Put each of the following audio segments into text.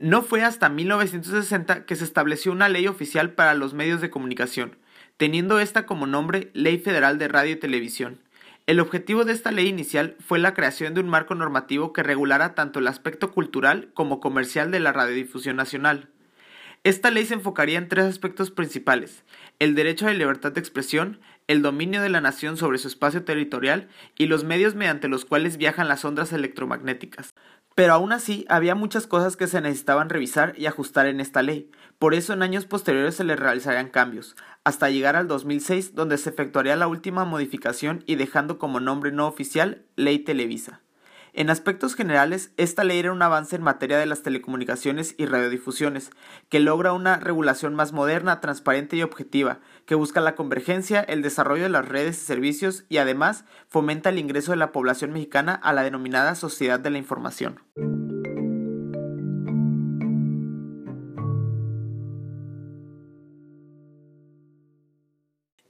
No fue hasta 1960 que se estableció una ley oficial para los medios de comunicación, teniendo esta como nombre Ley Federal de Radio y Televisión. El objetivo de esta ley inicial fue la creación de un marco normativo que regulara tanto el aspecto cultural como comercial de la radiodifusión nacional. Esta ley se enfocaría en tres aspectos principales, el derecho a la libertad de expresión, el dominio de la nación sobre su espacio territorial y los medios mediante los cuales viajan las ondas electromagnéticas. Pero aún así, había muchas cosas que se necesitaban revisar y ajustar en esta ley, por eso en años posteriores se le realizarían cambios, hasta llegar al 2006 donde se efectuaría la última modificación y dejando como nombre no oficial Ley Televisa. En aspectos generales, esta ley era un avance en materia de las telecomunicaciones y radiodifusiones, que logra una regulación más moderna, transparente y objetiva, que busca la convergencia, el desarrollo de las redes y servicios y además fomenta el ingreso de la población mexicana a la denominada sociedad de la información.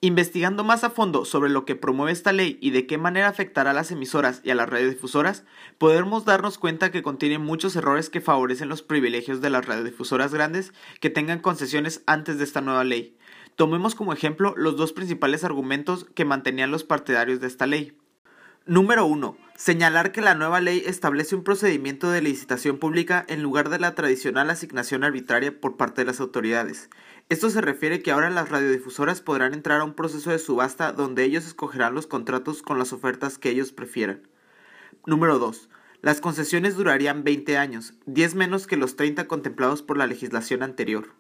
Investigando más a fondo sobre lo que promueve esta ley y de qué manera afectará a las emisoras y a las radiodifusoras, podemos darnos cuenta que contiene muchos errores que favorecen los privilegios de las radiodifusoras grandes que tengan concesiones antes de esta nueva ley. Tomemos como ejemplo los dos principales argumentos que mantenían los partidarios de esta ley. Número 1. Señalar que la nueva ley establece un procedimiento de licitación pública en lugar de la tradicional asignación arbitraria por parte de las autoridades. Esto se refiere que ahora las radiodifusoras podrán entrar a un proceso de subasta donde ellos escogerán los contratos con las ofertas que ellos prefieran. Número 2. Las concesiones durarían 20 años, 10 menos que los 30 contemplados por la legislación anterior.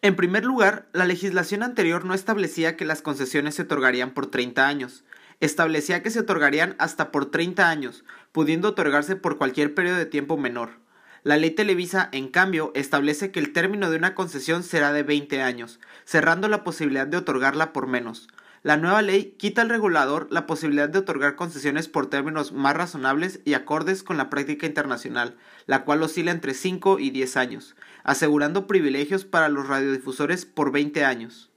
En primer lugar, la legislación anterior no establecía que las concesiones se otorgarían por 30 años, establecía que se otorgarían hasta por 30 años, pudiendo otorgarse por cualquier periodo de tiempo menor. La ley Televisa, en cambio, establece que el término de una concesión será de 20 años, cerrando la posibilidad de otorgarla por menos. La nueva ley quita al regulador la posibilidad de otorgar concesiones por términos más razonables y acordes con la práctica internacional, la cual oscila entre 5 y 10 años, asegurando privilegios para los radiodifusores por 20 años.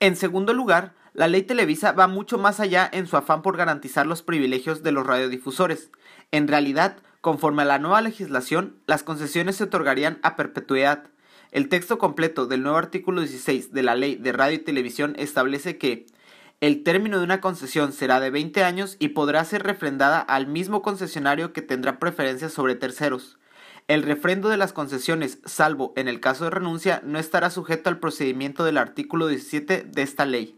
En segundo lugar, la ley Televisa va mucho más allá en su afán por garantizar los privilegios de los radiodifusores. En realidad, conforme a la nueva legislación, las concesiones se otorgarían a perpetuidad. El texto completo del nuevo artículo 16 de la Ley de Radio y Televisión establece que el término de una concesión será de 20 años y podrá ser refrendada al mismo concesionario que tendrá preferencia sobre terceros. El refrendo de las concesiones, salvo en el caso de renuncia, no estará sujeto al procedimiento del artículo 17 de esta ley.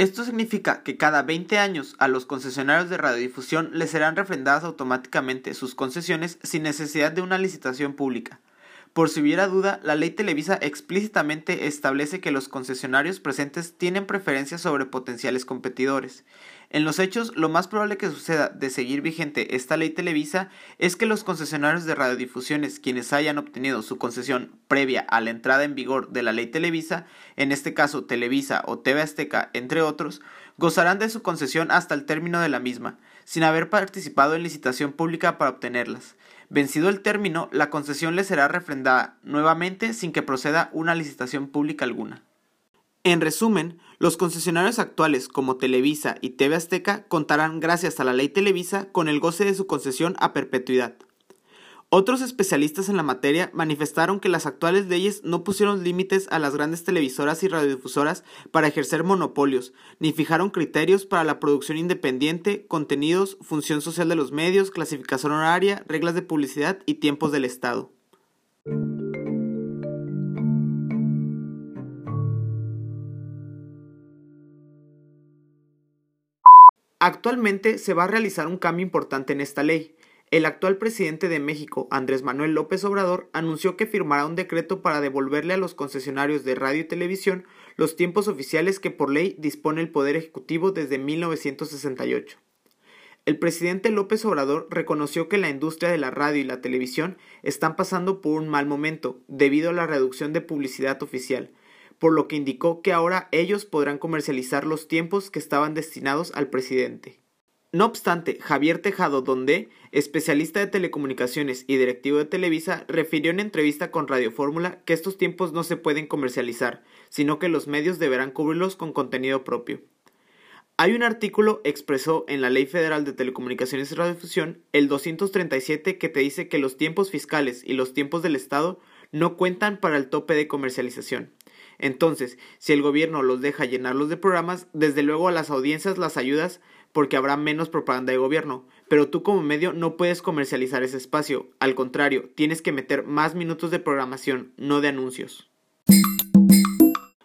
Esto significa que cada 20 años a los concesionarios de radiodifusión les serán refrendadas automáticamente sus concesiones sin necesidad de una licitación pública. Por si hubiera duda, la ley Televisa explícitamente establece que los concesionarios presentes tienen preferencia sobre potenciales competidores. En los hechos, lo más probable que suceda de seguir vigente esta ley Televisa es que los concesionarios de radiodifusiones quienes hayan obtenido su concesión previa a la entrada en vigor de la ley Televisa, en este caso Televisa o TV Azteca, entre otros, gozarán de su concesión hasta el término de la misma, sin haber participado en licitación pública para obtenerlas. Vencido el término, la concesión le será refrendada nuevamente sin que proceda una licitación pública alguna. En resumen, los concesionarios actuales como Televisa y TV Azteca contarán gracias a la ley Televisa con el goce de su concesión a perpetuidad. Otros especialistas en la materia manifestaron que las actuales leyes no pusieron límites a las grandes televisoras y radiodifusoras para ejercer monopolios, ni fijaron criterios para la producción independiente, contenidos, función social de los medios, clasificación horaria, reglas de publicidad y tiempos del Estado. Actualmente se va a realizar un cambio importante en esta ley, el actual presidente de México, Andrés Manuel López Obrador, anunció que firmará un decreto para devolverle a los concesionarios de radio y televisión los tiempos oficiales que por ley dispone el Poder Ejecutivo desde 1968. El presidente López Obrador reconoció que la industria de la radio y la televisión están pasando por un mal momento debido a la reducción de publicidad oficial, por lo que indicó que ahora ellos podrán comercializar los tiempos que estaban destinados al presidente. No obstante, Javier Tejado Donde, especialista de telecomunicaciones y directivo de Televisa, refirió en entrevista con Radio Fórmula que estos tiempos no se pueden comercializar, sino que los medios deberán cubrirlos con contenido propio. Hay un artículo expresó en la Ley Federal de Telecomunicaciones y Radiodifusión, el 237, que te dice que los tiempos fiscales y los tiempos del Estado no cuentan para el tope de comercialización. Entonces, si el gobierno los deja llenarlos de programas, desde luego a las audiencias las ayudas porque habrá menos propaganda de gobierno, pero tú como medio no puedes comercializar ese espacio, al contrario, tienes que meter más minutos de programación, no de anuncios.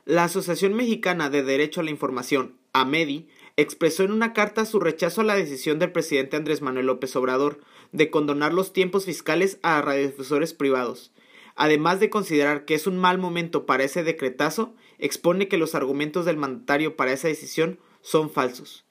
La Asociación Mexicana de Derecho a la Información, AMEDI, expresó en una carta su rechazo a la decisión del presidente Andrés Manuel López Obrador de condonar los tiempos fiscales a radiodifusores privados. Además de considerar que es un mal momento para ese decretazo, expone que los argumentos del mandatario para esa decisión son falsos.